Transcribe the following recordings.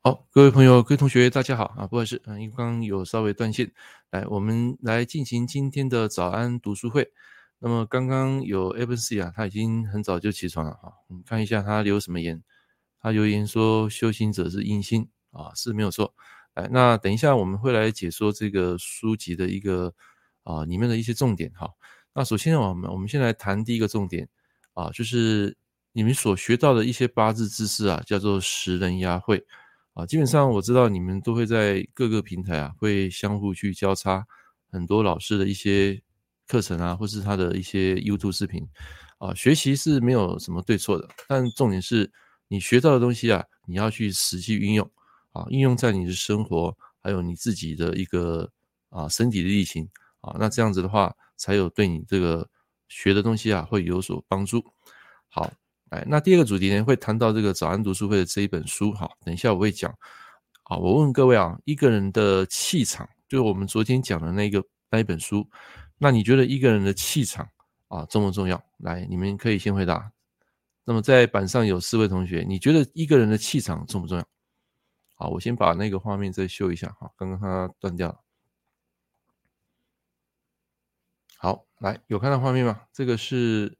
好，各位朋友、各位同学，大家好啊！不好意思，嗯，因为刚刚有稍微断线，来，我们来进行今天的早安读书会。那么刚刚有 Evan C 啊，他已经很早就起床了哈。我们看一下他留什么言，他留言说修行者是阴心啊，是没有错。来，那等一下我们会来解说这个书籍的一个啊里面的一些重点哈。那首先我们我们先来谈第一个重点啊，就是你们所学到的一些八字知识啊，叫做食人压会。啊，基本上我知道你们都会在各个平台啊，会相互去交叉很多老师的一些课程啊，或是他的一些 YouTube 视频啊。学习是没有什么对错的，但重点是你学到的东西啊，你要去实际运用啊，运用在你的生活，还有你自己的一个啊身体的力行啊，那这样子的话，才有对你这个学的东西啊会有所帮助。好。哎，那第二个主题呢，会谈到这个早安读书会的这一本书。哈，等一下我会讲。啊，我问各位啊，一个人的气场，就是我们昨天讲的那个那一本书，那你觉得一个人的气场啊重不重要？来，你们可以先回答。那么在板上有四位同学，你觉得一个人的气场重不重要？好，我先把那个画面再修一下。哈，刚刚它断掉了。好，来，有看到画面吗？这个是。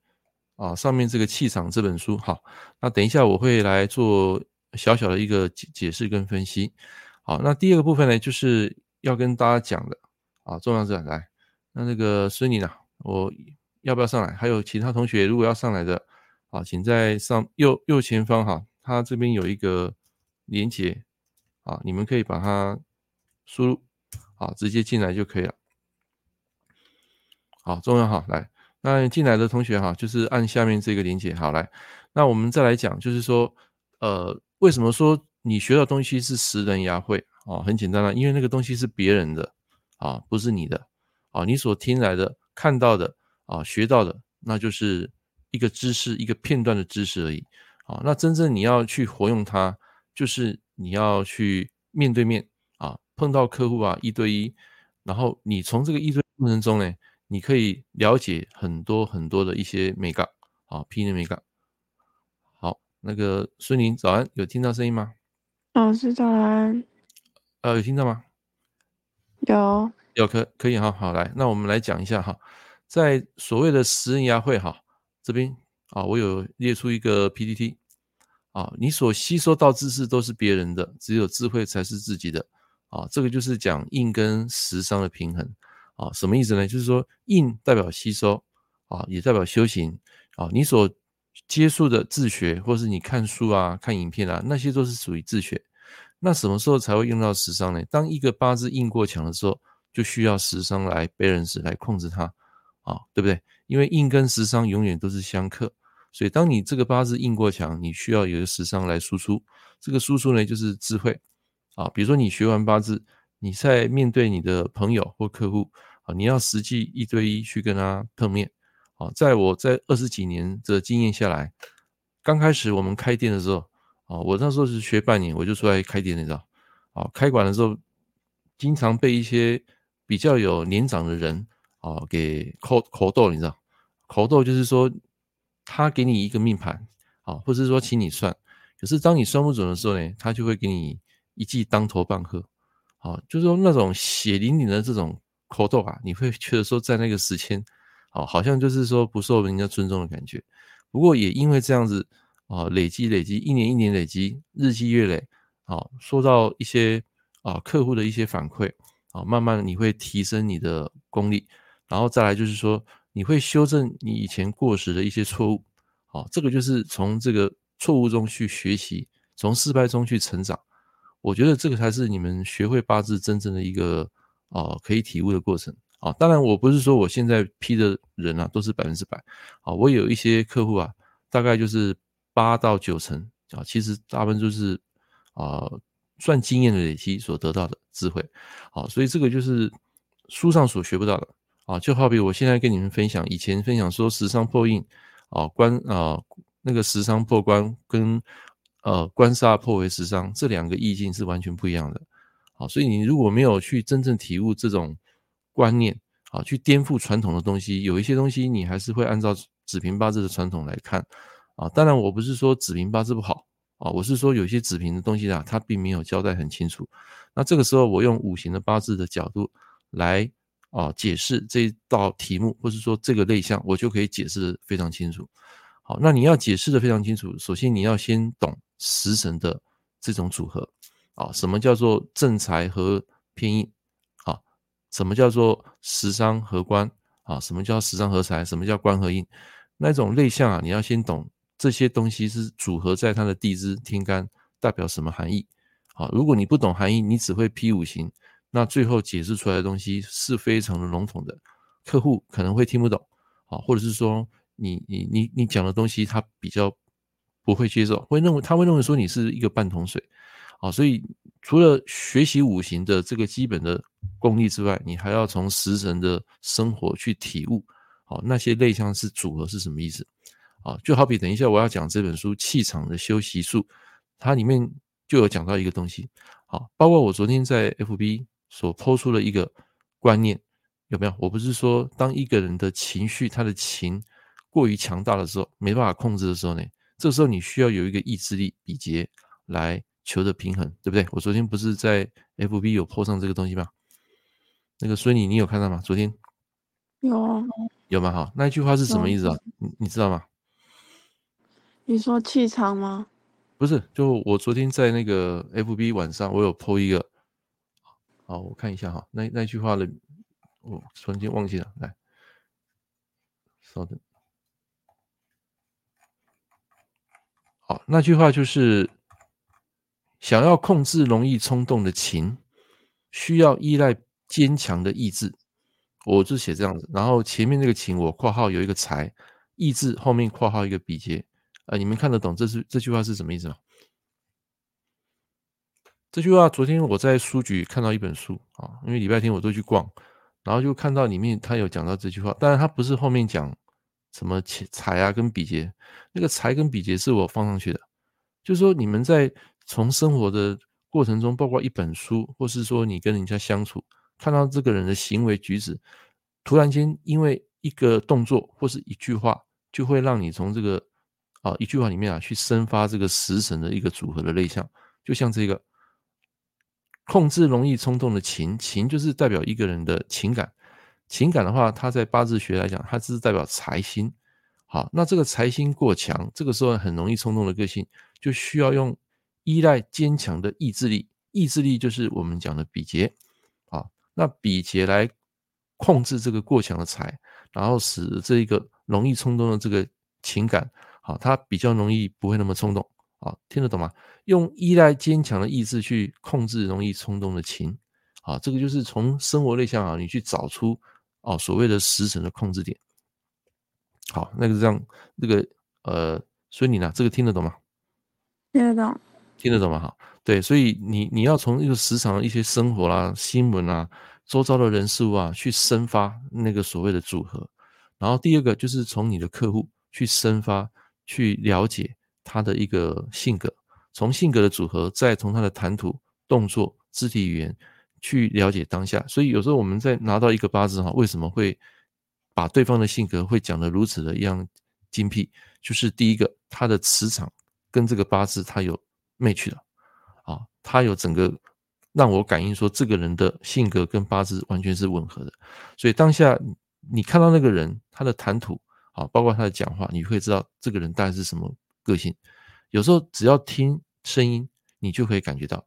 啊，上面这个气场这本书，好，那等一下我会来做小小的一个解解释跟分析。好，那第二个部分呢，就是要跟大家讲的啊，重要是来，那那个孙妮呢，我要不要上来？还有其他同学如果要上来的，啊，请在上右右前方哈，它这边有一个连接，啊，你们可以把它输入，啊，直接进来就可以了。好，重要哈，来。那进来的同学哈，就是按下面这个连结，好来，那我们再来讲，就是说，呃，为什么说你学到东西是食人牙慧啊？很简单啦，因为那个东西是别人的啊，不是你的啊，你所听来的、看到的啊、学到的，那就是一个知识、一个片段的知识而已啊。那真正你要去活用它，就是你要去面对面啊，碰到客户啊，一对一，然后你从这个一对一过程中呢。你可以了解很多很多的一些美感啊，批的美感。好，那个孙宁早安，有听到声音吗？老师早安。呃，有听到吗？有，有可可以哈，好来，那我们来讲一下哈，在所谓的食人牙会哈这边啊，我有列出一个 PPT 啊，你所吸收到知识都是别人的，只有智慧才是自己的啊，这个就是讲硬跟食商的平衡。啊，什么意思呢？就是说，印代表吸收，啊，也代表修行，啊，你所接触的自学，或是你看书啊、看影片啊，那些都是属于自学。那什么时候才会用到食伤呢？当一个八字印过强的时候，就需要食伤来 balance 来控制它，啊，对不对？因为印跟食伤永远都是相克，所以当你这个八字印过强，你需要有一个食伤来输出。这个输出呢，就是智慧，啊，比如说你学完八字。你在面对你的朋友或客户啊，你要实际一对一去跟他碰面啊。在我在二十几年的经验下来，刚开始我们开店的时候啊，我那时候是学半年，我就出来开店，你知道啊，开馆的时候经常被一些比较有年长的人啊给口口斗，你知道，口斗就是说他给你一个命盘啊，或是说请你算，可是当你算不准的时候呢，他就会给你一记当头棒喝。啊，就是说那种血淋淋的这种口斗啊，你会觉得说在那个时间，啊，好像就是说不受人家尊重的感觉。不过也因为这样子啊，累积累积，一年一年累积，日积月累，啊，受到一些啊客户的一些反馈，啊，慢慢你会提升你的功力，然后再来就是说你会修正你以前过时的一些错误，啊，这个就是从这个错误中去学习，从失败中去成长。我觉得这个才是你们学会八字真正的一个啊可以体悟的过程啊。当然，我不是说我现在批的人啊都是百分之百啊。我有一些客户啊，大概就是八到九成啊，其实大部分就是啊算经验的累积所得到的智慧啊。所以这个就是书上所学不到的啊。就好比我现在跟你们分享，以前分享说食伤破印啊，官啊那个食伤破官跟。呃，官杀破为食伤，这两个意境是完全不一样的。好，所以你如果没有去真正体悟这种观念，啊，去颠覆传统的东西，有一些东西你还是会按照子平八字的传统来看。啊，当然我不是说子平八字不好，啊，我是说有些子平的东西啊，它并没有交代很清楚。那这个时候我用五行的八字的角度来啊解释这一道题目，或是说这个类象，我就可以解释得非常清楚。好，那你要解释得非常清楚，首先你要先懂食神的这种组合啊，什么叫做正财和偏印啊？什么叫做食伤合官啊？什么叫食伤合财？什么叫官合印？那种类象啊，你要先懂这些东西是组合在它的地支天干代表什么含义。好，如果你不懂含义，你只会批五行，那最后解释出来的东西是非常的笼统的，客户可能会听不懂。好，或者是说你你你你讲的东西他比较不会接受，会认为他会认为说你是一个半桶水。好，所以除了学习五行的这个基本的功力之外，你还要从食神的生活去体悟。好，那些类象是组合是什么意思？啊，就好比等一下我要讲这本书《气场的修习术》，它里面就有讲到一个东西。好，包括我昨天在 FB 所抛出的一个观念，有没有？我不是说当一个人的情绪他的情过于强大的时候，没办法控制的时候呢，这时候你需要有一个意志力比劫来求得平衡，对不对？我昨天不是在 FB 有 po 上这个东西吗？那个孙女，你有看到吗？昨天有啊。有吗？好，那一句话是什么意思啊？你你知道吗？你说气场吗？不是，就我昨天在那个 FB 晚上，我有 po 一个，好，我看一下哈，那那句话的，我突然间忘记了，来，稍等，好，那句话就是，想要控制容易冲动的情，需要依赖坚强的意志。我就写这样子，然后前面那个情我括号有一个才，意志后面括号一个比劫，啊，你们看得懂这是这句话是什么意思吗？这句话昨天我在书局看到一本书啊，因为礼拜天我都去逛，然后就看到里面他有讲到这句话，当然他不是后面讲什么财啊跟比劫，那个财跟比劫是我放上去的，就是说你们在从生活的过程中，包括一本书，或是说你跟人家相处。看到这个人的行为举止，突然间因为一个动作或是一句话，就会让你从这个啊一句话里面啊去生发这个食神的一个组合的类象，就像这个控制容易冲动的情，情就是代表一个人的情感，情感的话，它在八字学来讲，它只是代表财星。好，那这个财星过强，这个时候很容易冲动的个性，就需要用依赖坚强的意志力，意志力就是我们讲的比劫。那比劫来控制这个过强的财，然后使这一个容易冲动的这个情感，好，它比较容易不会那么冲动，好，听得懂吗？用依赖坚强的意志去控制容易冲动的情，好，这个就是从生活类象啊，你去找出哦所谓的时辰的控制点。好，那个这样，那个呃，所以你呢，这个听得懂吗？听得懂，听得懂吗？好。对，所以你你要从一个时常的一些生活啦、啊、新闻啊、周遭的人事物啊，去生发那个所谓的组合。然后第二个就是从你的客户去生发，去了解他的一个性格，从性格的组合，再从他的谈吐、动作、肢体语言去了解当下。所以有时候我们在拿到一个八字哈，为什么会把对方的性格会讲得如此的一样精辟？就是第一个，他的磁场跟这个八字他有 match 的。啊，他有整个让我感应说，这个人的性格跟八字完全是吻合的，所以当下你看到那个人他的谈吐，啊，包括他的讲话，你会知道这个人大概是什么个性。有时候只要听声音，你就可以感觉到，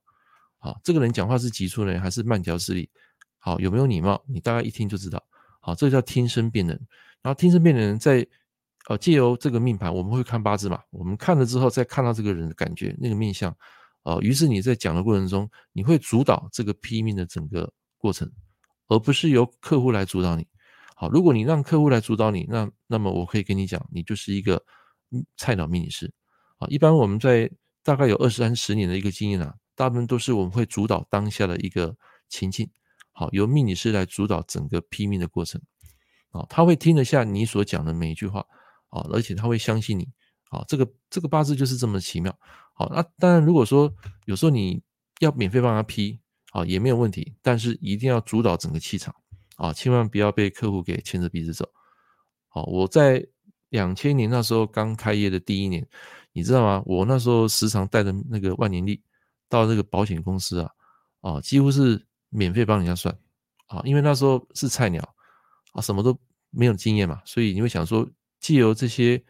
啊，这个人讲话是急促呢还是慢条斯理，好，有没有礼貌，你大概一听就知道。好，这叫听声辨人。然后听声辨人在呃借由这个命盘，我们会看八字嘛，我们看了之后再看到这个人的感觉，那个面相。啊，于是你在讲的过程中，你会主导这个批命的整个过程，而不是由客户来主导你。好，如果你让客户来主导你，那那么我可以跟你讲，你就是一个菜鸟命理师。啊，一般我们在大概有二三十年的一个经验啊，大部分都是我们会主导当下的一个情境，好，由命理师来主导整个批命的过程。啊，他会听得下你所讲的每一句话，啊，而且他会相信你。啊，这个这个八字就是这么奇妙。好，那当然，如果说有时候你要免费帮他批，啊，也没有问题，但是一定要主导整个气场，啊，千万不要被客户给牵着鼻子走。好，我在两千年那时候刚开业的第一年，你知道吗？我那时候时常带着那个万年历到这个保险公司啊，啊，几乎是免费帮人家算啊，因为那时候是菜鸟啊，什么都没有经验嘛，所以你会想说，借由这些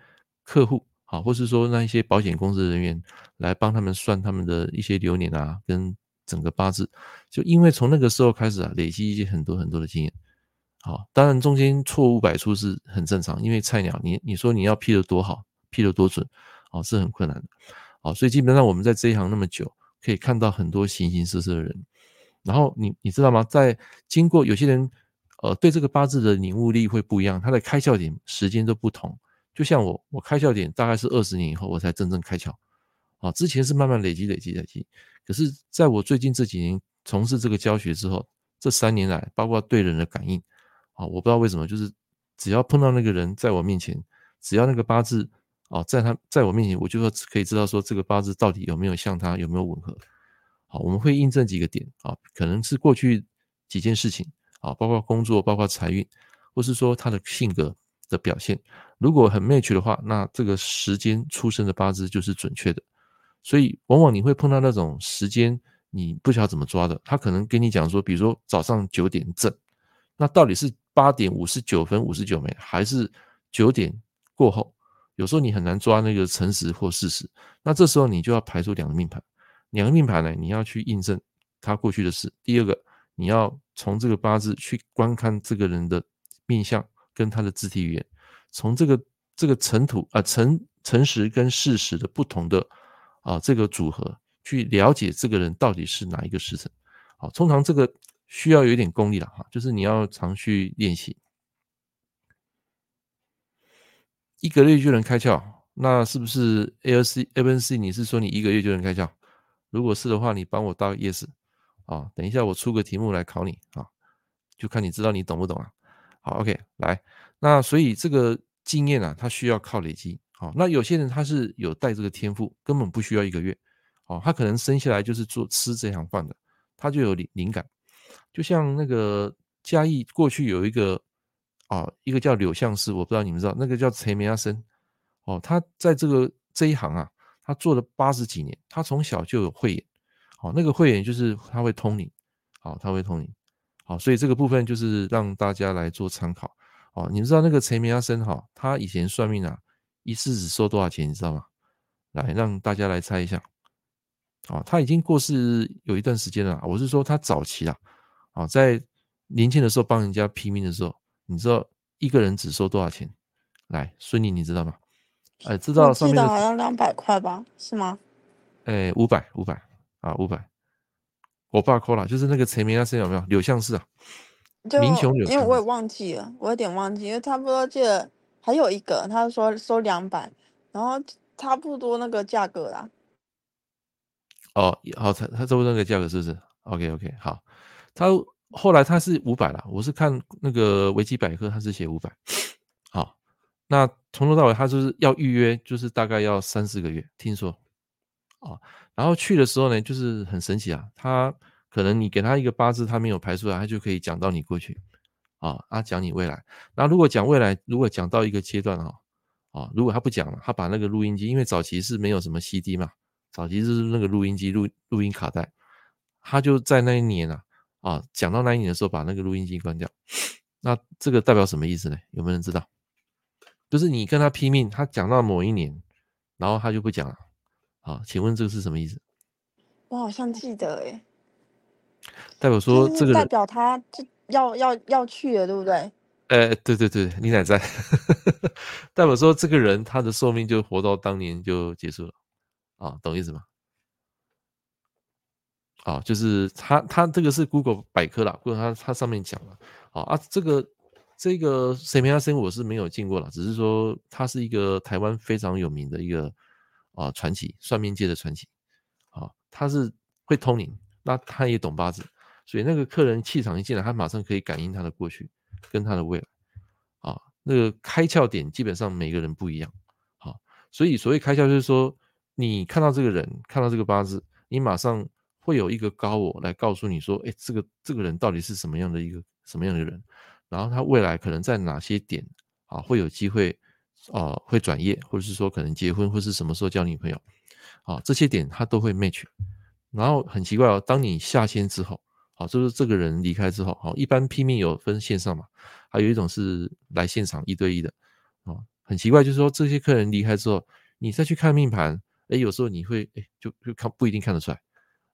客户啊，或是说那一些保险公司人员来帮他们算他们的一些流年啊，跟整个八字，就因为从那个时候开始啊，累积一些很多很多的经验。好，当然中间错误百出是很正常，因为菜鸟，你你说你要批得多好，批得多准，哦，是很困难的。好，所以基本上我们在这一行那么久，可以看到很多形形色色的人。然后你你知道吗？在经过有些人，呃，对这个八字的领悟力会不一样，他的开窍点时间都不同。就像我，我开窍点大概是二十年以后我才真正开窍，啊，之前是慢慢累积累积累积。可是在我最近这几年从事这个教学之后，这三年来，包括对人的感应。啊，我不知道为什么，就是只要碰到那个人在我面前，只要那个八字啊，在他在我面前，我就说可以知道说这个八字到底有没有像他有没有吻合。好，我们会印证几个点啊，可能是过去几件事情啊，包括工作，包括财运，或是说他的性格的表现。如果很 match 的话，那这个时间出生的八字就是准确的。所以往往你会碰到那种时间你不晓得怎么抓的，他可能跟你讲说，比如说早上九点正，那到底是？八点五十九分五十九秒，还是九点过后？有时候你很难抓那个诚实或事实。那这时候你就要排出两个命盘，两个命盘呢，你要去印证他过去的事。第二个，你要从这个八字去观看这个人的面相跟他的肢体语言，从这个这个尘土啊诚诚实跟事实的不同的啊这个组合，去了解这个人到底是哪一个时辰。好，通常这个。需要有点功力了哈，就是你要常去练习，一个月就能开窍，那是不是 A L C A N C？你是说你一个月就能开窍？如果是的话，你帮我到 yes 啊。等一下我出个题目来考你啊，就看你知道你懂不懂啊。好，OK，来，那所以这个经验啊，它需要靠累积。好，那有些人他是有带这个天赋，根本不需要一个月，哦，他可能生下来就是做吃这行饭的，他就有灵灵感。就像那个嘉义过去有一个啊，一个叫柳相师，我不知道你们知道，那个叫陈明阿生哦，他在这个这一行啊，他做了八十几年，他从小就有慧眼，哦，那个慧眼就是他会通灵，好，他会通灵，好，所以这个部分就是让大家来做参考，哦，你们知道那个陈明阿生哈，他以前算命啊，一次只收多少钱，你知道吗？来，让大家来猜一下，哦，他已经过世有一段时间了，我是说他早期啊。哦，在年轻的时候帮人家批命的时候，你知道一个人只收多少钱？来，孙宁，你知道吗？哎，知道上面的。我记得好像两百块吧？是吗？哎，五百，五百啊，五百。我爸扣了，就是那个陈明那生有没有？柳巷市啊，民雄柳。因为我也忘记了，我有点忘记，因为差不多记得还有一个，他说收两百，然后差不多那个价格啦。哦，好，他他差不多那个价格是不是？OK OK，好。他后来他是五百了，我是看那个维基百科，他是写五百。好，那从头到尾他就是要预约，就是大概要三四个月，听说。啊，然后去的时候呢，就是很神奇啊，他可能你给他一个八字，他没有排出来，他就可以讲到你过去。啊，他讲你未来。那如果讲未来，如果讲到一个阶段哈，啊，如果他不讲了，他把那个录音机，因为早期是没有什么 CD 嘛，早期是那个录音机录录音卡带，他就在那一年啊。啊，讲到那一年的时候，把那个录音机关掉，那这个代表什么意思呢？有没有人知道？就是你跟他拼命，他讲到某一年，然后他就不讲了。啊，请问这个是什么意思？我好像记得诶，代表说这个代表他就要要要去了，对不对？呃，对对对，你哪在？代表说这个人他的寿命就活到当年就结束了。啊，懂意思吗？啊，就是他，他这个是 Google 百科啦，Google 他他上面讲了，啊啊，这个这个谁名阿生我是没有见过了，只是说他是一个台湾非常有名的一个啊传奇，算命界的传奇，啊，他是会通灵，那他也懂八字，所以那个客人气场一进来，他马上可以感应他的过去跟他的未来，啊，那个开窍点基本上每个人不一样，好，所以所谓开窍就是说，你看到这个人，看到这个八字，你马上。会有一个高我来告诉你说，哎，这个这个人到底是什么样的一个什么样的人，然后他未来可能在哪些点啊会有机会啊、呃、会转业，或者是说可能结婚，或是什么时候交女朋友，啊，这些点他都会 match。然后很奇怪哦，当你下线之后，好，就是这个人离开之后，好，一般批命有分线上嘛，还有一种是来现场一对一的，啊，很奇怪，就是说这些客人离开之后，你再去看命盘，哎，有时候你会哎，就就看不一定看得出来，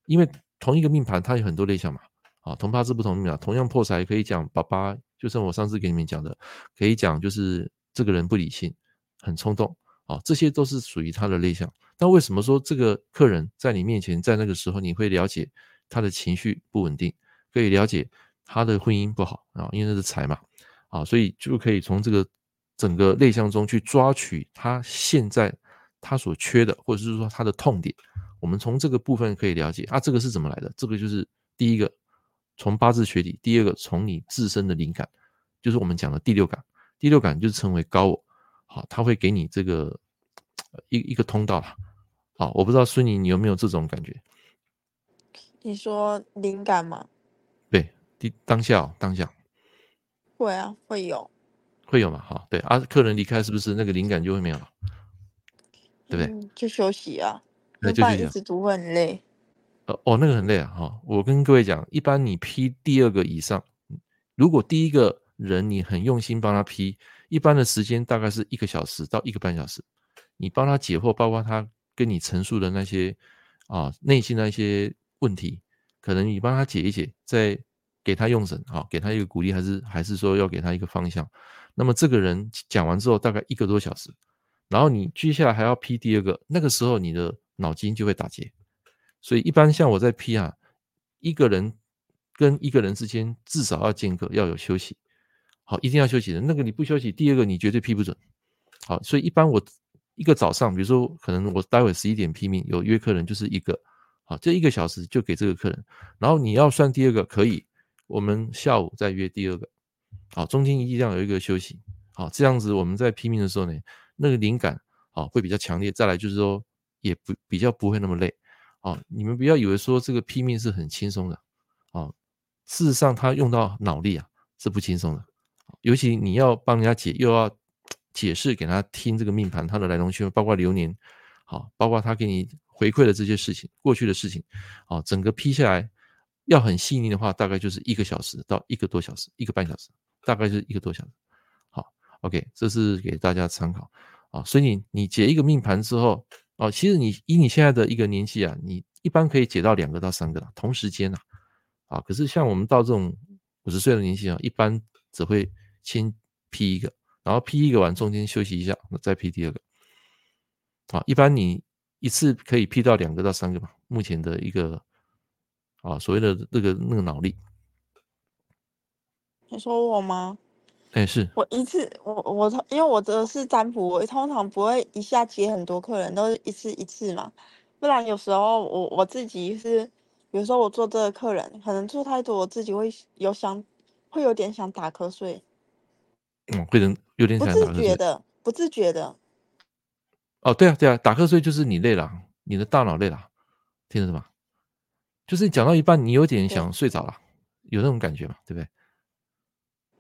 因为同一个命盘它有很多类象嘛，啊，同八字不同命啊，同样破财可以讲爸爸，就像我上次给你们讲的，可以讲就是这个人不理性，很冲动，啊，这些都是属于他的类项。那为什么说这个客人在你面前，在那个时候你会了解他的情绪不稳定，可以了解他的婚姻不好啊？因为那是财嘛，啊，所以就可以从这个整个类象中去抓取他现在他所缺的，或者是说他的痛点。我们从这个部分可以了解啊，这个是怎么来的？这个就是第一个从八字学理，第二个从你自身的灵感，就是我们讲的第六感。第六感就是称为高我，好，他会给你这个一一个通道了。好，我不知道孙宁你有没有这种感觉？你说灵感吗？对，当当下、哦、当下会啊，会有，会有嘛？好，对啊，客人离开是不是那个灵感就会没有了？对不对？嗯、就休息啊，那就一直读会很累。哦哦，那个很累啊！哈，我跟各位讲，一般你批第二个以上，如果第一个人你很用心帮他批，一般的时间大概是一个小时到一个半小时，你帮他解惑，包括他。跟你陈述的那些啊内心的一些问题，可能你帮他解一解，再给他用神啊，给他一个鼓励，还是还是说要给他一个方向。那么这个人讲完之后，大概一个多小时，然后你接下来还要批第二个，那个时候你的脑筋就会打结。所以一般像我在批啊，一个人跟一个人之间至少要间隔，要有休息，好，一定要休息的。那个你不休息，第二个你绝对批不准。好，所以一般我。一个早上，比如说，可能我待会十一点批命，有约客人就是一个，好，这一个小时就给这个客人。然后你要算第二个，可以，我们下午再约第二个，好，中间一定要有一个休息，好，这样子我们在批命的时候呢，那个灵感，好，会比较强烈。再来就是说，也不比较不会那么累，好，你们不要以为说这个批命是很轻松的，啊，事实上他用到脑力啊是不轻松的，尤其你要帮人家解，又要。解释给他听这个命盘，它的来龙去脉，包括流年，好，包括他给你回馈的这些事情，过去的事情，好，整个批下来要很细腻的话，大概就是一个小时到一个多小时，一个半小时，大概就是一个多小时。好，OK，这是给大家参考啊。所以你你解一个命盘之后，哦，其实你以你现在的一个年纪啊，你一般可以解到两个到三个了，同时间呐，啊，可是像我们到这种五十岁的年纪啊，一般只会先批一个。然后批一个完，中间休息一下，再批第二个。啊，一般你一次可以批到两个到三个吧。目前的一个啊，所谓的那个那个脑力。你说我吗？哎，是我一次，我我因为我的是占卜，我通常不会一下接很多客人，都是一次一次嘛。不然有时候我我自己是，比如说我做这个客人，可能做太多，我自己会有想，会有点想打瞌睡。嗯，会能有点想打瞌睡。不自觉的，不自觉的。哦，对啊，对啊，打瞌睡就是你累了，你的大脑累了，听得懂吗？就是讲到一半，你有点想睡着了，有那种感觉嘛，对不对？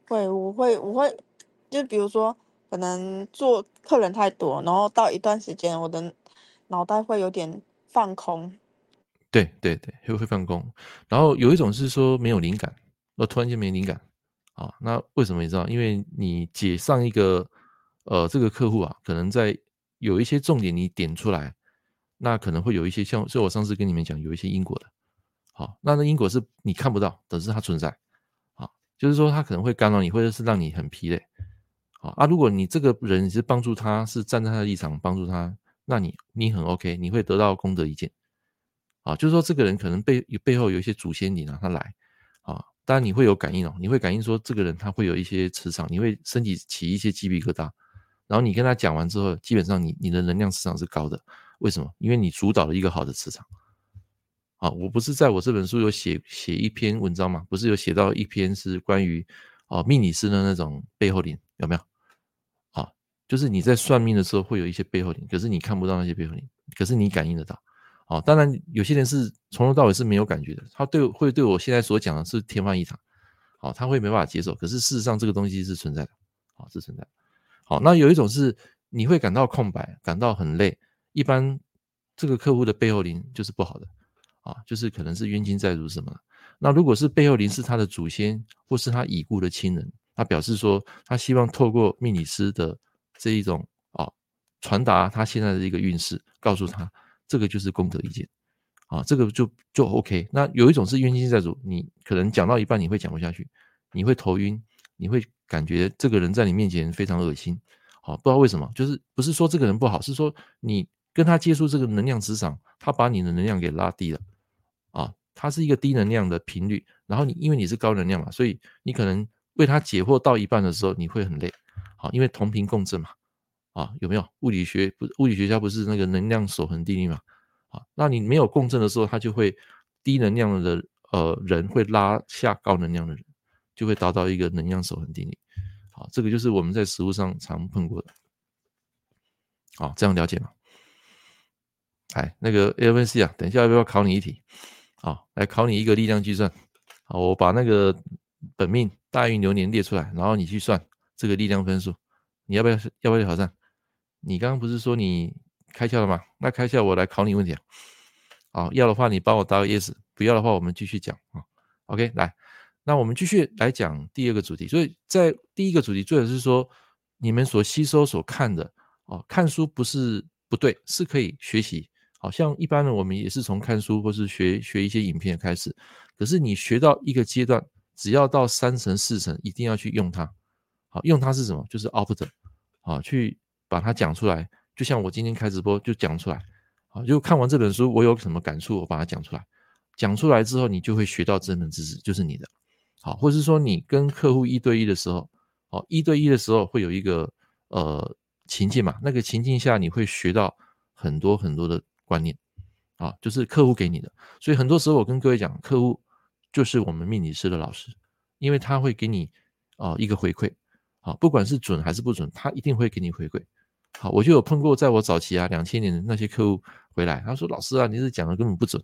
会，我会，我会，就比如说，可能做客人太多，然后到一段时间，我的脑袋会有点放空。对对对，会会放空。然后有一种是说没有灵感，我突然间没灵感。啊，那为什么你知道？因为你解上一个，呃，这个客户啊，可能在有一些重点你点出来，那可能会有一些像，所以我上次跟你们讲，有一些因果的。好，那那因果是你看不到，但是它存在。就是说他可能会干扰你，或者是让你很疲累。好啊，如果你这个人是帮助他，是站在他的立场帮助他，那你你很 OK，你会得到功德一件。啊，就是说这个人可能背背后有一些祖先，你让他来。啊。当然你会有感应哦，你会感应说这个人他会有一些磁场，你会身体起一些鸡皮疙瘩，然后你跟他讲完之后，基本上你你的能量磁场是高的，为什么？因为你主导了一个好的磁场。啊，我不是在我这本书有写写一篇文章吗？不是有写到一篇是关于啊命理师的那种背后灵有没有？啊，就是你在算命的时候会有一些背后灵，可是你看不到那些背后灵，可是你感应得到。哦，当然有些人是从头到尾是没有感觉的，他对会对我现在所讲的是天方夜谭，好，他会没办法接受。可是事实上这个东西是存在的，啊，是存在的。好，那有一种是你会感到空白，感到很累。一般这个客户的背后灵就是不好的啊，就是可能是冤亲债主什么。那如果是背后灵是他的祖先或是他已故的亲人，他表示说他希望透过命理师的这一种啊传达他现在的一个运势，告诉他这个就是功德一件啊，这个就就 OK。那有一种是冤亲债主，你可能讲到一半你会讲不下去，你会头晕，你会感觉这个人在你面前非常恶心。好，不知道为什么，就是不是说这个人不好，是说你跟他接触这个能量磁场，他把你的能量给拉低了，啊，它是一个低能量的频率，然后你因为你是高能量嘛，所以你可能为他解惑到一半的时候，你会很累，好，因为同频共振嘛，啊，有没有物理学不？物理学家不是那个能量守恒定律嘛，啊，那你没有共振的时候，他就会低能量的呃人会拉下高能量的人，就会达到一个能量守恒定律。好，这个就是我们在实物上常碰过的。好，这样了解吗？哎，那个 AFC 啊，等一下要不要考你一题？好，来考你一个力量计算。好，我把那个本命大运流年列出来，然后你去算这个力量分数。你要不要？要不要挑战？你刚刚不是说你开窍了吗？那开窍我来考你问题啊。好，要的话你帮我答个 yes，不要的话我们继续讲啊。OK，来。那我们继续来讲第二个主题，所以在第一个主题，最好是说你们所吸收、所看的哦，看书不是不对，是可以学习。好像一般的我们也是从看书或是学学一些影片开始，可是你学到一个阶段，只要到三层、四层，一定要去用它。好，用它是什么？就是 output，啊，去把它讲出来。就像我今天开直播就讲出来，好，就看完这本书，我有什么感触，我把它讲出来。讲出来之后，你就会学到这门知识，就是你的。好，或是说你跟客户一对一的时候，哦，一对一的时候会有一个呃情境嘛，那个情境下你会学到很多很多的观念，啊，就是客户给你的，所以很多时候我跟各位讲，客户就是我们命理师的老师，因为他会给你啊一个回馈，啊，不管是准还是不准，他一定会给你回馈。好，我就有碰过，在我早期啊两千年的那些客户回来，他说老师啊，你是讲的根本不准，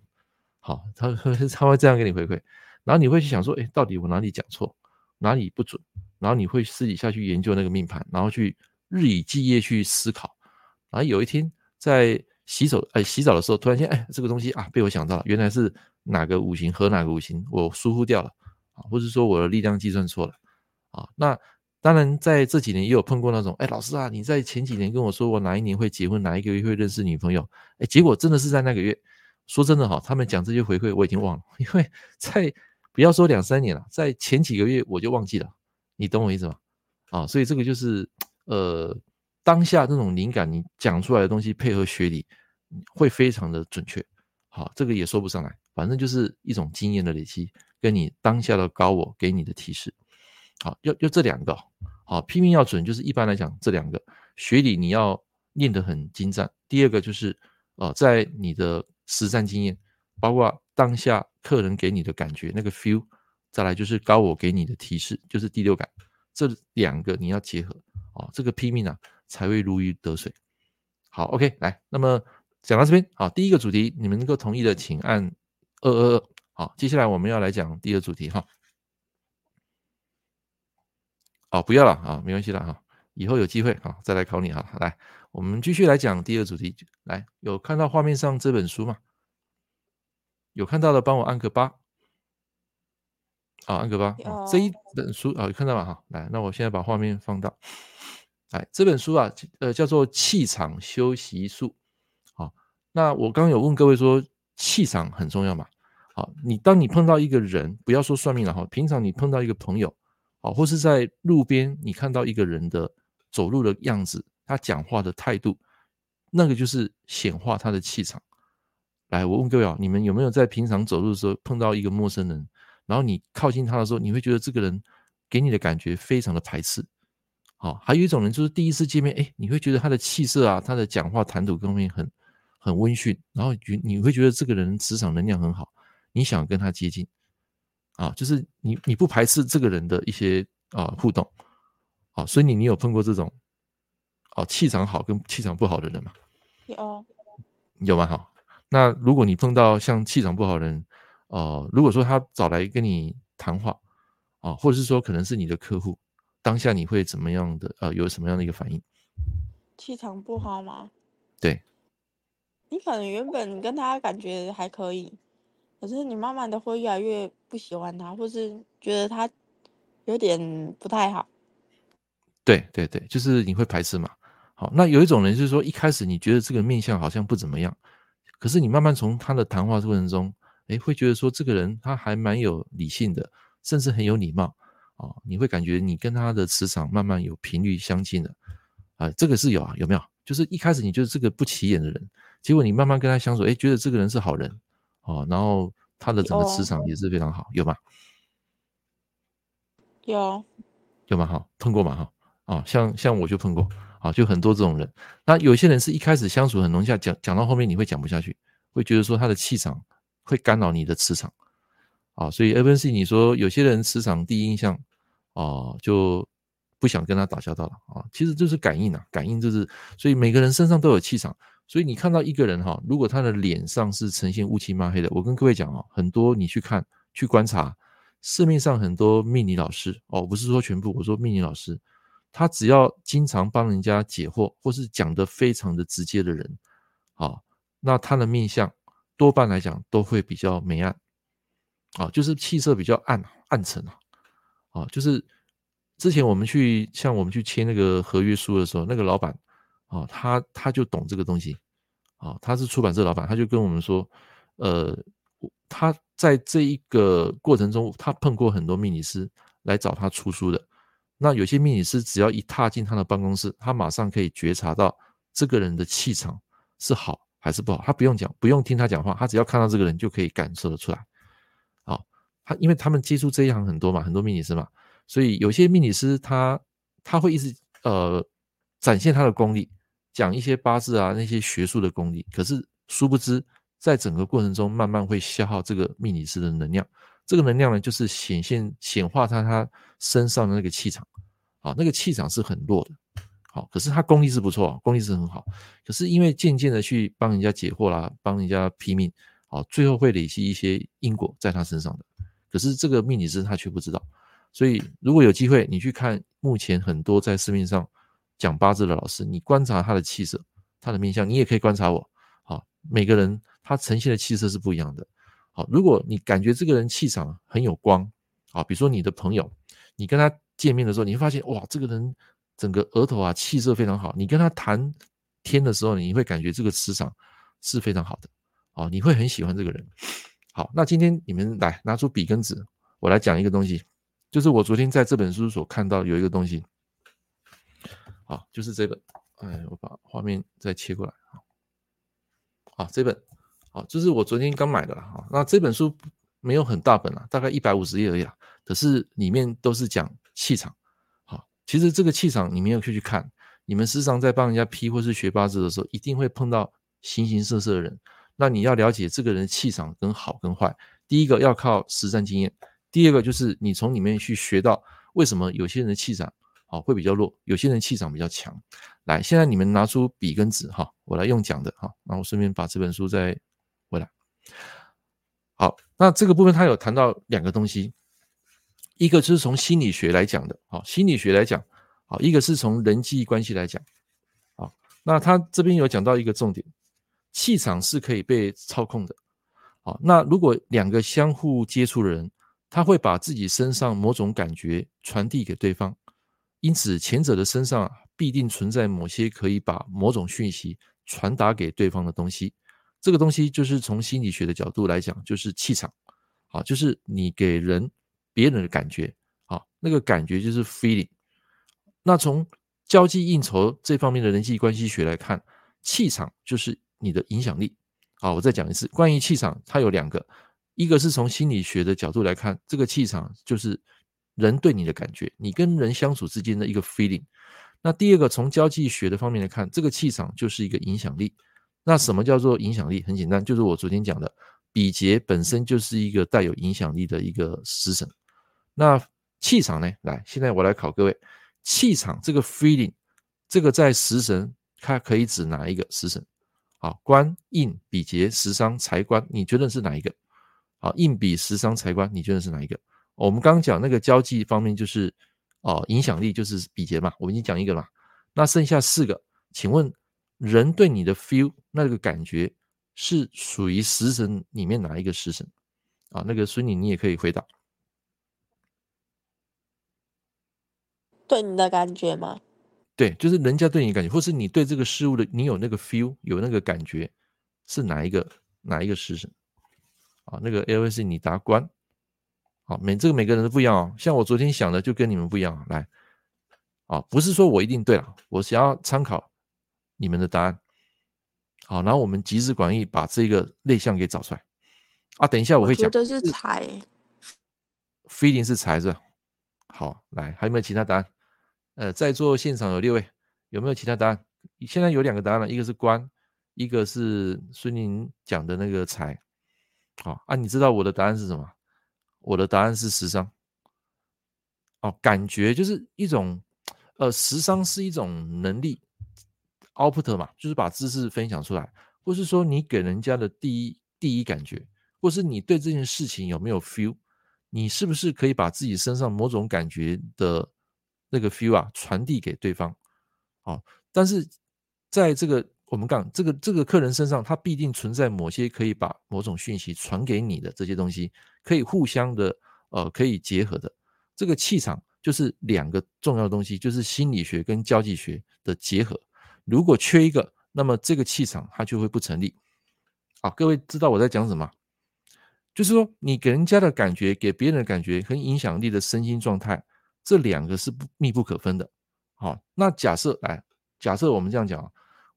好，他 他会这样给你回馈。然后你会去想说，哎，到底我哪里讲错，哪里不准？然后你会私底下去研究那个命盘，然后去日以继夜去思考。然后有一天在洗手，哎，洗澡的时候，突然间，哎，这个东西啊，被我想到了，原来是哪个五行和哪个五行，我疏忽掉了啊，或者说我的力量计算错了啊。那当然在这几年也有碰过那种，哎，老师啊，你在前几年跟我说我哪一年会结婚，哪一个月会认识女朋友，哎，结果真的是在那个月。说真的哈，他们讲这些回馈我已经忘了，因为 在。不要说两三年了，在前几个月我就忘记了，你懂我意思吗？啊，所以这个就是呃当下这种灵感，你讲出来的东西配合学理会非常的准确。好，这个也说不上来，反正就是一种经验的累积，跟你当下的高我给你的提示。好，要就这两个，好，拼命要准，就是一般来讲这两个学理你要练得很精湛。第二个就是呃在你的实战经验，包括当下。客人给你的感觉，那个 feel，再来就是高我给你的提示，就是第六感，这两个你要结合啊，这个拼命啊才会如鱼得水。好，OK，来，那么讲到这边，好，第一个主题你们能够同意的，请按二二二。好，接下来我们要来讲第二主题哈。哦，不要了啊，没关系了哈，以后有机会啊再来考你哈。来，我们继续来讲第二主题。来，有看到画面上这本书吗？有看到的，帮我按个八。啊，按个八。这一本书啊，有看到吗？哈，来，那我现在把画面放大。哎，这本书啊，呃，叫做《气场修习术》。好，那我刚刚有问各位说，气场很重要嘛？好，你当你碰到一个人，不要说算命了哈，平常你碰到一个朋友，好，或是在路边你看到一个人的走路的样子，他讲话的态度，那个就是显化他的气场。来，我问各位啊，你们有没有在平常走路的时候碰到一个陌生人，然后你靠近他的时候，你会觉得这个人给你的感觉非常的排斥？好，还有一种人就是第一次见面，哎，你会觉得他的气色啊，他的讲话谈吐各方面很很温驯，然后你你会觉得这个人磁场能量很好，你想跟他接近，啊，就是你你不排斥这个人的一些啊互动，啊，所以你你有碰过这种啊气场好跟气场不好的人吗？有，有吗？好。那如果你碰到像气场不好的人，呃，如果说他找来跟你谈话，啊、呃，或者是说可能是你的客户，当下你会怎么样的？呃，有什么样的一个反应？气场不好吗？对。你可能原本跟他感觉还可以，可是你慢慢的会越来越不喜欢他，或是觉得他有点不太好。对对对，就是你会排斥嘛。好，那有一种人就是说，一开始你觉得这个面相好像不怎么样，可是你慢慢从他的谈话过程中，哎，会觉得说这个人他还蛮有理性的，甚至很有礼貌啊、哦。你会感觉你跟他的磁场慢慢有频率相近了啊、呃，这个是有啊，有没有？就是一开始你觉得这个不起眼的人。结果你慢慢跟他相处，哎，觉得这个人是好人，哦，然后他的整个磁场也是非常好，有吗？有，有吗？哈，碰过吗？哈，啊，像像我就碰过，啊，就很多这种人。那有些人是一开始相处很融洽，讲讲到后面你会讲不下去，会觉得说他的气场会干扰你的磁场，啊，所以 FNC 你说有些人磁场第一印象，哦，就不想跟他打交道了，啊，其实就是感应啊，感应就是，所以每个人身上都有气场。所以你看到一个人哈，如果他的脸上是呈现乌漆嘛黑的，我跟各位讲哦，很多你去看去观察，市面上很多命理老师哦，不是说全部，我说命理老师，他只要经常帮人家解惑，或是讲得非常的直接的人，啊，那他的面相多半来讲都会比较眉暗，啊，就是气色比较暗暗沉啊，啊，就是之前我们去像我们去签那个合约书的时候，那个老板。啊，他他就懂这个东西，啊，他是出版社老板，他就跟我们说，呃，他在这一个过程中，他碰过很多命理师来找他出书的。那有些命理师只要一踏进他的办公室，他马上可以觉察到这个人的气场是好还是不好，他不用讲，不用听他讲话，他只要看到这个人就可以感受得出来。他因为他们接触这一行很多嘛，很多命理师嘛，所以有些命理师他他会一直呃展现他的功力。讲一些八字啊，那些学术的功力，可是殊不知，在整个过程中，慢慢会消耗这个命理师的能量。这个能量呢，就是显现显化他他身上的那个气场，啊，那个气场是很弱的，好，可是他功力是不错，功力是很好。可是因为渐渐的去帮人家解惑啦，帮人家批命，啊，最后会累积一些因果在他身上的。可是这个命理师他却不知道。所以如果有机会，你去看目前很多在市面上。讲八字的老师，你观察他的气色，他的面相，你也可以观察我。好，每个人他呈现的气色是不一样的。好，如果你感觉这个人气场很有光，啊，比如说你的朋友，你跟他见面的时候，你会发现哇，这个人整个额头啊气色非常好。你跟他谈天的时候，你会感觉这个磁场是非常好的。啊，你会很喜欢这个人。好，那今天你们来拿出笔跟纸，我来讲一个东西，就是我昨天在这本书所看到有一个东西。好，就是这本，哎，我把画面再切过来啊。好，这本，好，这是我昨天刚买的哈。那这本书没有很大本啊，大概一百五十页而已啊。可是里面都是讲气场。好，其实这个气场你没有去去看，你们时常在帮人家批或是学八字的时候，一定会碰到形形色色的人。那你要了解这个人的气场跟好跟坏，第一个要靠实战经验，第二个就是你从里面去学到为什么有些人的气场。好，会比较弱，有些人气场比较强。来，现在你们拿出笔跟纸哈，我来用讲的哈，然后顺便把这本书再回来。好，那这个部分他有谈到两个东西，一个就是从心理学来讲的，好，心理学来讲，好，一个是从人际关系来讲，好，那他这边有讲到一个重点，气场是可以被操控的，好，那如果两个相互接触的人，他会把自己身上某种感觉传递给对方。因此，前者的身上必定存在某些可以把某种讯息传达给对方的东西。这个东西就是从心理学的角度来讲，就是气场，啊，就是你给人别人的感觉，啊，那个感觉就是 feeling。那从交际应酬这方面的人际关系学来看，气场就是你的影响力。啊，我再讲一次，关于气场，它有两个，一个是从心理学的角度来看，这个气场就是。人对你的感觉，你跟人相处之间的一个 feeling。那第二个，从交际学的方面来看，这个气场就是一个影响力。那什么叫做影响力？很简单，就是我昨天讲的，比劫本身就是一个带有影响力的一个食神。那气场呢？来，现在我来考各位，气场这个 feeling，这个在食神，它可以指哪一个食神？好，官印比劫食伤财官，你觉得是哪一个？好，印比食伤财官，你觉得是哪一个？我们刚刚讲那个交际方面，就是哦，影响力就是比劫嘛，我们已经讲一个了嘛。那剩下四个，请问人对你的 feel 那个感觉是属于食神里面哪一个食神？啊，那个孙女你也可以回答。对你的感觉吗？对，就是人家对你感觉，或是你对这个事物的，你有那个 feel，有那个感觉，是哪一个哪一个十神？啊，那个 L S 你达官。好，每这个每个人都不一样哦。像我昨天想的就跟你们不一样。来，啊，不是说我一定对了，我想要参考你们的答案。好，然后我们集思广益把这个类项给找出来。啊，等一下我会讲。我觉得是财。Feeling 是财是吧？好，来，还有没有其他答案？呃，在座现场有六位，有没有其他答案？现在有两个答案了，一个是官，一个是孙宁讲的那个财。好啊，你知道我的答案是什么？我的答案是时尚。哦，感觉就是一种，呃，时尚是一种能力，output 嘛，就是把知识分享出来，或是说你给人家的第一第一感觉，或是你对这件事情有没有 feel，你是不是可以把自己身上某种感觉的。那个 feel 啊，传递给对方，好，但是在这个我们讲这个这个客人身上，他必定存在某些可以把某种讯息传给你的这些东西，可以互相的呃可以结合的这个气场，就是两个重要的东西，就是心理学跟交际学的结合。如果缺一个，那么这个气场它就会不成立。好，各位知道我在讲什么？就是说你给人家的感觉，给别人的感觉，很影响力的身心状态。这两个是不密不可分的，好，那假设来，假设我们这样讲，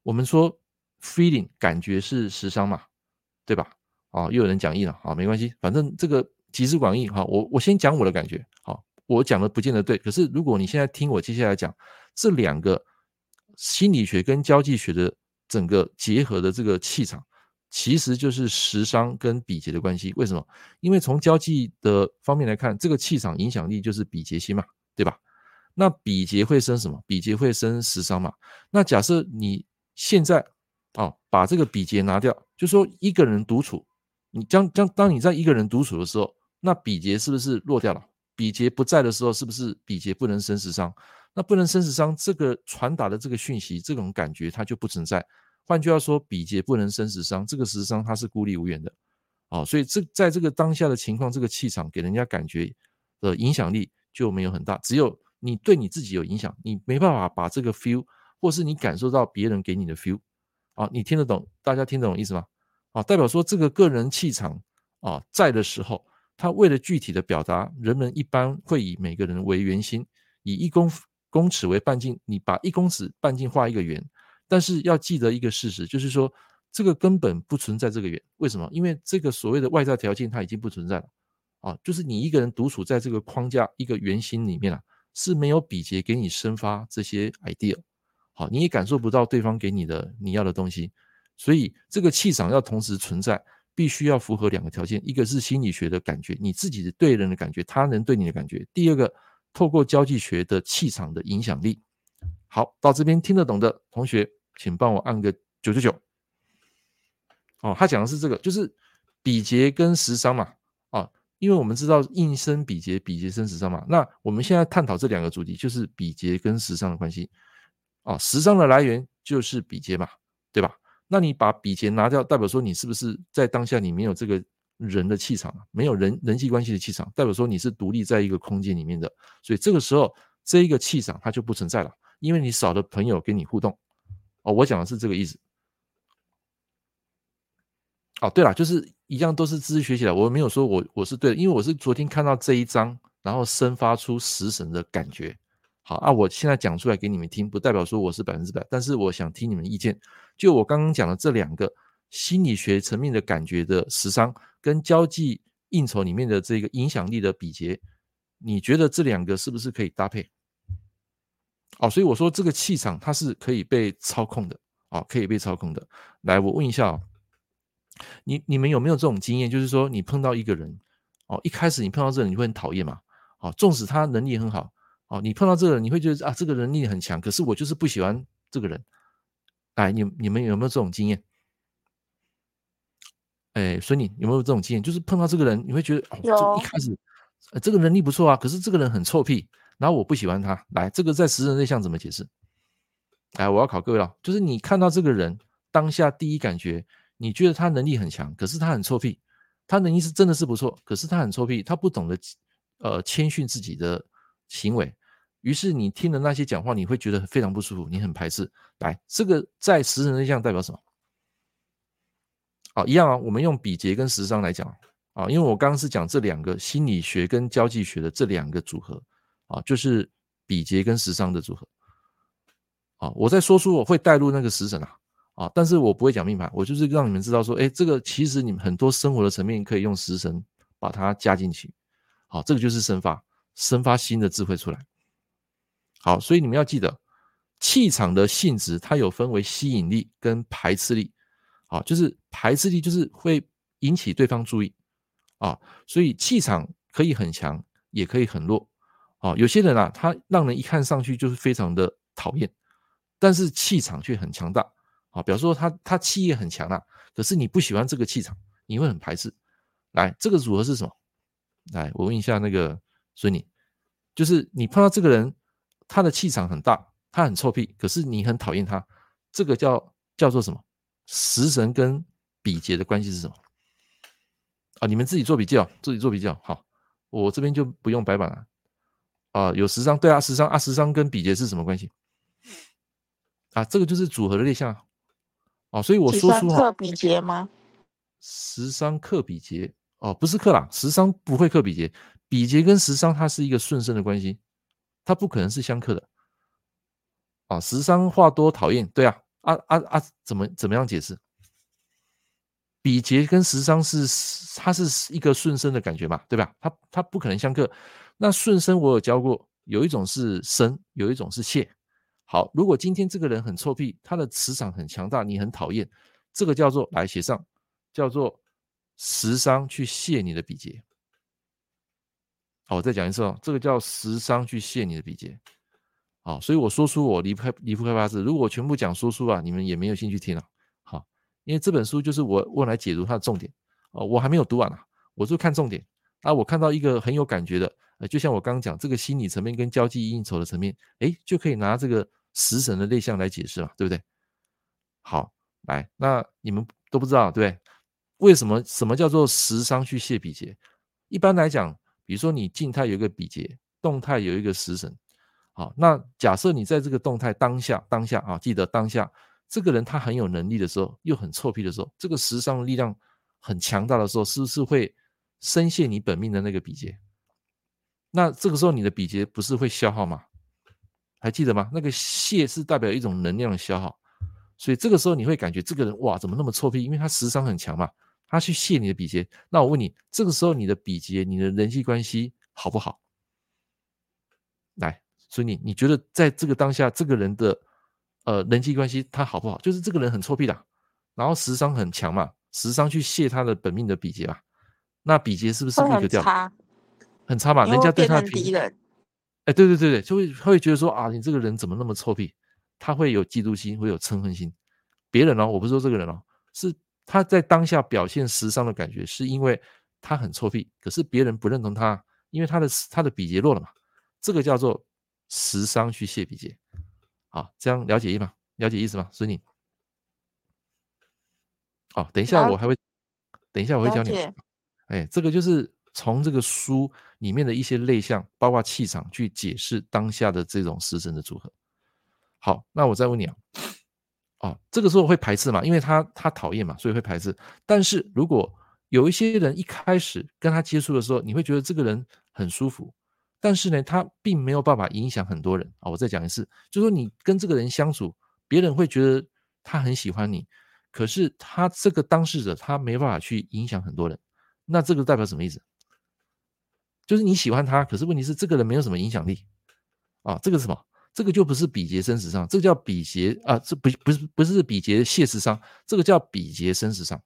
我们说 feeling 感觉是食伤嘛，对吧？啊，又有人讲义了，好，没关系，反正这个集思广益，哈，我我先讲我的感觉，好，我讲的不见得对，可是如果你现在听我接下来讲，这两个心理学跟交际学的整个结合的这个气场。其实就是食伤跟比劫的关系，为什么？因为从交际的方面来看，这个气场影响力就是比劫星嘛，对吧？那比劫会生什么？比劫会生食伤嘛。那假设你现在哦，把这个比劫拿掉，就说一个人独处，你将将当你在一个人独处的时候，那比劫是不是落掉了？比劫不在的时候，是不是比劫不能生食伤？那不能生食伤，这个传达的这个讯息，这种感觉它就不存在。换句话说，比劫不能生食伤，这个食伤它是孤立无援的，啊，所以这在这个当下的情况，这个气场给人家感觉的影响力就没有很大。只有你对你自己有影响，你没办法把这个 feel，或是你感受到别人给你的 feel，啊，你听得懂？大家听得懂意思吗？啊，代表说这个个人气场啊在的时候，他为了具体的表达，人们一般会以每个人为圆心，以一公公尺为半径，你把一公尺半径画一个圆。但是要记得一个事实，就是说这个根本不存在这个圆。为什么？因为这个所谓的外在条件它已经不存在了啊！就是你一个人独处在这个框架一个圆心里面啊，是没有比劫给你生发这些 idea，好，你也感受不到对方给你的你要的东西。所以这个气场要同时存在，必须要符合两个条件：一个是心理学的感觉，你自己对人的感觉，他人对你的感觉；第二个，透过交际学的气场的影响力。好，到这边听得懂的同学。请帮我按个九九九。哦，他讲的是这个，就是比劫跟食伤嘛。因为我们知道应生比劫，比劫生食伤嘛。那我们现在探讨这两个主题，就是比劫跟食伤的关系。啊，食伤的来源就是比劫嘛，对吧？那你把比劫拿掉，代表说你是不是在当下你没有这个人的气场，没有人人际关系的气场，代表说你是独立在一个空间里面的。所以这个时候，这一个气场它就不存在了，因为你少了朋友跟你互动。哦，我讲的是这个意思。哦，对了，就是一样都是知识学习的，我没有说我我是对的，因为我是昨天看到这一章，然后生发出食神的感觉。好啊，我现在讲出来给你们听，不代表说我是百分之百，但是我想听你们意见。就我刚刚讲的这两个心理学层面的感觉的食伤，跟交际应酬里面的这个影响力的比劫，你觉得这两个是不是可以搭配？哦，所以我说这个气场它是可以被操控的，哦，可以被操控的。来，我问一下，你你们有没有这种经验？就是说，你碰到一个人，哦，一开始你碰到这个人，你会很讨厌嘛？哦，纵使他能力很好，哦，你碰到这个人，你会觉得啊，这个人能力很强，可是我就是不喜欢这个人。来，你你们有没有这种经验？哎，所以你有没有这种经验？就是碰到这个人，你会觉得，哦，就一开始，呃，这个能力不错啊，可是这个人很臭屁。然后我不喜欢他，来，这个在十神类象怎么解释？哎，我要考各位了，就是你看到这个人当下第一感觉，你觉得他能力很强，可是他很臭屁，他能力是真的是不错，可是他很臭屁，他不懂得呃谦逊自己的行为，于是你听了那些讲话，你会觉得非常不舒服，你很排斥。来，这个在食神内向代表什么？啊，一样啊，我们用比劫跟食伤来讲啊，因为我刚刚是讲这两个心理学跟交际学的这两个组合啊，就是比劫跟食伤的组合。啊，我在说书我会带入那个食神啊，啊，但是我不会讲命盘，我就是让你们知道说，哎，这个其实你们很多生活的层面可以用食神把它加进去，好，这个就是生发，生发新的智慧出来。好，所以你们要记得，气场的性质它有分为吸引力跟排斥力，啊，就是排斥力就是会引起对方注意，啊，所以气场可以很强，也可以很弱，啊，有些人啊，他让人一看上去就是非常的讨厌。但是气场却很强大，啊，比方说他他气也很强啊，可是你不喜欢这个气场，你会很排斥。来，这个组合是什么？来，我问一下那个孙女，就是你碰到这个人，他的气场很大，他很臭屁，可是你很讨厌他，这个叫叫做什么？食神跟比劫的关系是什么？啊，你们自己做比较，自己做比较。好，我这边就不用白板了。啊，有十伤，对啊，十伤啊，十伤跟比劫是什么关系？啊，这个就是组合的类象啊，哦，所以我说出克比劫吗？十伤克比劫哦，不是克啦，食伤不会克比劫，比劫跟十伤它是一个顺生的关系，它不可能是相克的。啊，十伤话多讨厌，对啊，啊啊啊，怎么怎么样解释？比劫跟十伤是它是一个顺生的感觉嘛，对吧？它它不可能相克。那顺生我有教过，有一种是生，有一种是泄。好，如果今天这个人很臭屁，他的磁场很强大，你很讨厌，这个叫做来写上，叫做食伤去泄你的比劫。好，我再讲一次哦，这个叫食伤去泄你的比劫。好，所以我说书我离不开离不开八字，如果我全部讲说书啊，你们也没有兴趣听了。好，因为这本书就是我我来解读它的重点啊，我还没有读完啊，我就看重点啊，我看到一个很有感觉的，呃，就像我刚刚讲这个心理层面跟交际应酬的层面，诶，就可以拿这个。食神的类象来解释嘛，对不对？好，来，那你们都不知道，对对？为什么什么叫做食伤去泄比劫？一般来讲，比如说你静态有一个比劫，动态有一个食神。好，那假设你在这个动态当下，当下啊，记得当下，这个人他很有能力的时候，又很臭屁的时候，这个食伤力量很强大的时候，是不是会深泄你本命的那个比劫？那这个时候你的比劫不是会消耗吗？还记得吗？那个泄是代表一种能量的消耗，所以这个时候你会感觉这个人哇，怎么那么臭屁？因为他食伤很强嘛，他去泄你的比劫。那我问你，这个时候你的比劫，你的人际关系好不好？来，所以你你觉得在这个当下，这个人的呃人际关系他好不好？就是这个人很臭屁的，然后食伤很强嘛，食伤去泄他的本命的比劫吧，那比劫是不是立刻掉？很差，很差嘛，人家对他的敌人。哎，对对对对，就会他会觉得说啊，你这个人怎么那么臭屁？他会有嫉妒心，会有嗔恨心。别人哦，我不是说这个人哦，是他在当下表现时尚的感觉，是因为他很臭屁，可是别人不认同他，因为他的他的比劫弱了嘛。这个叫做食伤去泄比劫。好，这样了解意吗？了解意思吗？所以你，哦，等一下我还会，等一下我会教你。哎，这个就是。从这个书里面的一些类象，包括气场，去解释当下的这种食神的组合。好，那我再问你啊，哦，这个时候会排斥嘛？因为他他讨厌嘛，所以会排斥。但是如果有一些人一开始跟他接触的时候，你会觉得这个人很舒服，但是呢，他并没有办法影响很多人啊。我再讲一次，就是说你跟这个人相处，别人会觉得他很喜欢你，可是他这个当事者他没办法去影响很多人，那这个代表什么意思？就是你喜欢他，可是问题是这个人没有什么影响力啊。这个是什么？这个就不是比劫生食伤，这个叫比劫啊，这不不是不是比劫谢食伤，这个叫比劫生食伤。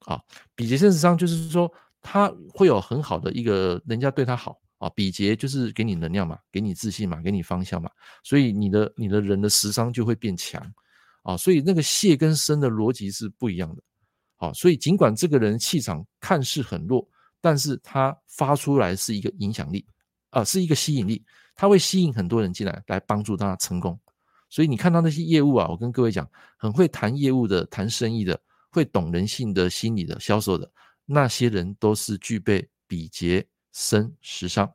啊，比劫生食伤就是说他会有很好的一个人家对他好啊。比劫就是给你能量嘛，给你自信嘛，给你方向嘛，所以你的你的人的食伤就会变强啊。所以那个泄跟生的逻辑是不一样的。啊，所以尽管这个人气场看似很弱。但是它发出来是一个影响力，啊、是一个吸引力，它会吸引很多人进来，来帮助他成功。所以你看到那些业务啊，我跟各位讲，很会谈业务的、谈生意的、会懂人性的心理的、销售的那些人，都是具备比劫生食伤。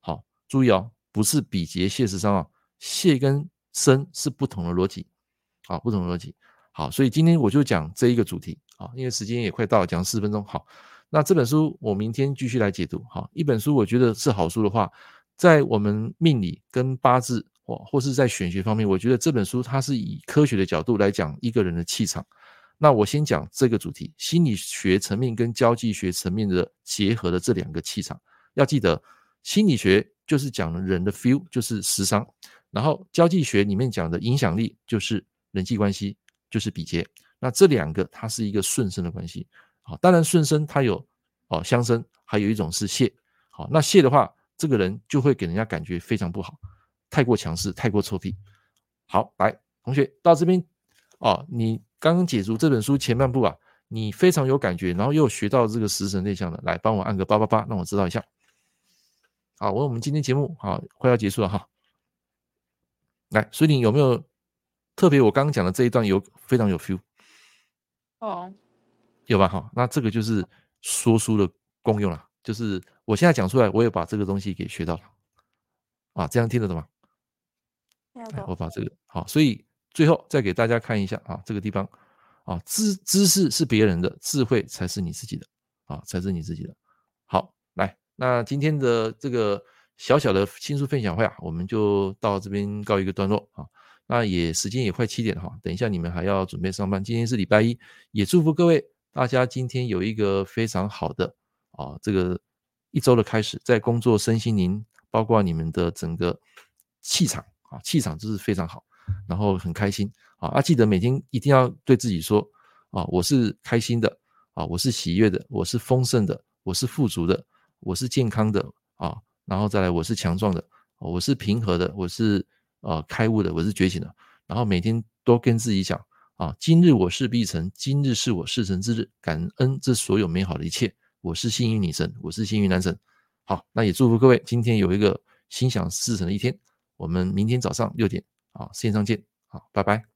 好，注意哦，不是比劫谢食伤啊，谢跟生是不同的逻辑，好，不同的逻辑。好，所以今天我就讲这一个主题啊，因为时间也快到了，讲四分钟。好，那这本书我明天继续来解读。好，一本书我觉得是好书的话，在我们命理跟八字或或是在玄学方面，我觉得这本书它是以科学的角度来讲一个人的气场。那我先讲这个主题，心理学层面跟交际学层面的结合的这两个气场，要记得，心理学就是讲人的 feel，就是时尚，然后交际学里面讲的影响力就是人际关系。就是比劫，那这两个它是一个顺生的关系，好，当然顺生它有哦相生，还有一种是泄，好，那泄的话，这个人就会给人家感觉非常不好，太过强势，太过臭屁。好，来同学到这边哦，你刚刚解读这本书前半部啊，你非常有感觉，然后又学到这个食神内向的，来帮我按个八八八，让我知道一下。好，我我们今天节目好快要结束了哈，来，所以你有没有？特别我刚刚讲的这一段有非常有 feel，哦，有吧？哈，那这个就是说书的功用了，就是我现在讲出来，我也把这个东西给学到了，啊，这样听得懂吗？听得懂。我把这个好，所以最后再给大家看一下啊，这个地方啊，知知识是别人的，智慧才是你自己的啊，才是你自己的。好，来，那今天的这个小小的新书分享会啊，我们就到这边告一个段落啊。那也时间也快七点了哈，等一下你们还要准备上班。今天是礼拜一，也祝福各位大家今天有一个非常好的啊这个一周的开始，在工作、身心灵，包括你们的整个气场啊，气场就是非常好，然后很开心啊。啊，记得每天一定要对自己说啊，我是开心的啊，我是喜悦的，我是丰盛的，我是富足的，我是健康的啊，然后再来我是强壮的，我是平和的，我是。呃，开悟的，我是觉醒的，然后每天都跟自己讲啊，今日我事必成，今日是我事成之日，感恩这所有美好的一切，我是幸运女神，我是幸运男神。好，那也祝福各位今天有一个心想事成的一天，我们明天早上六点啊线上见，好，拜拜。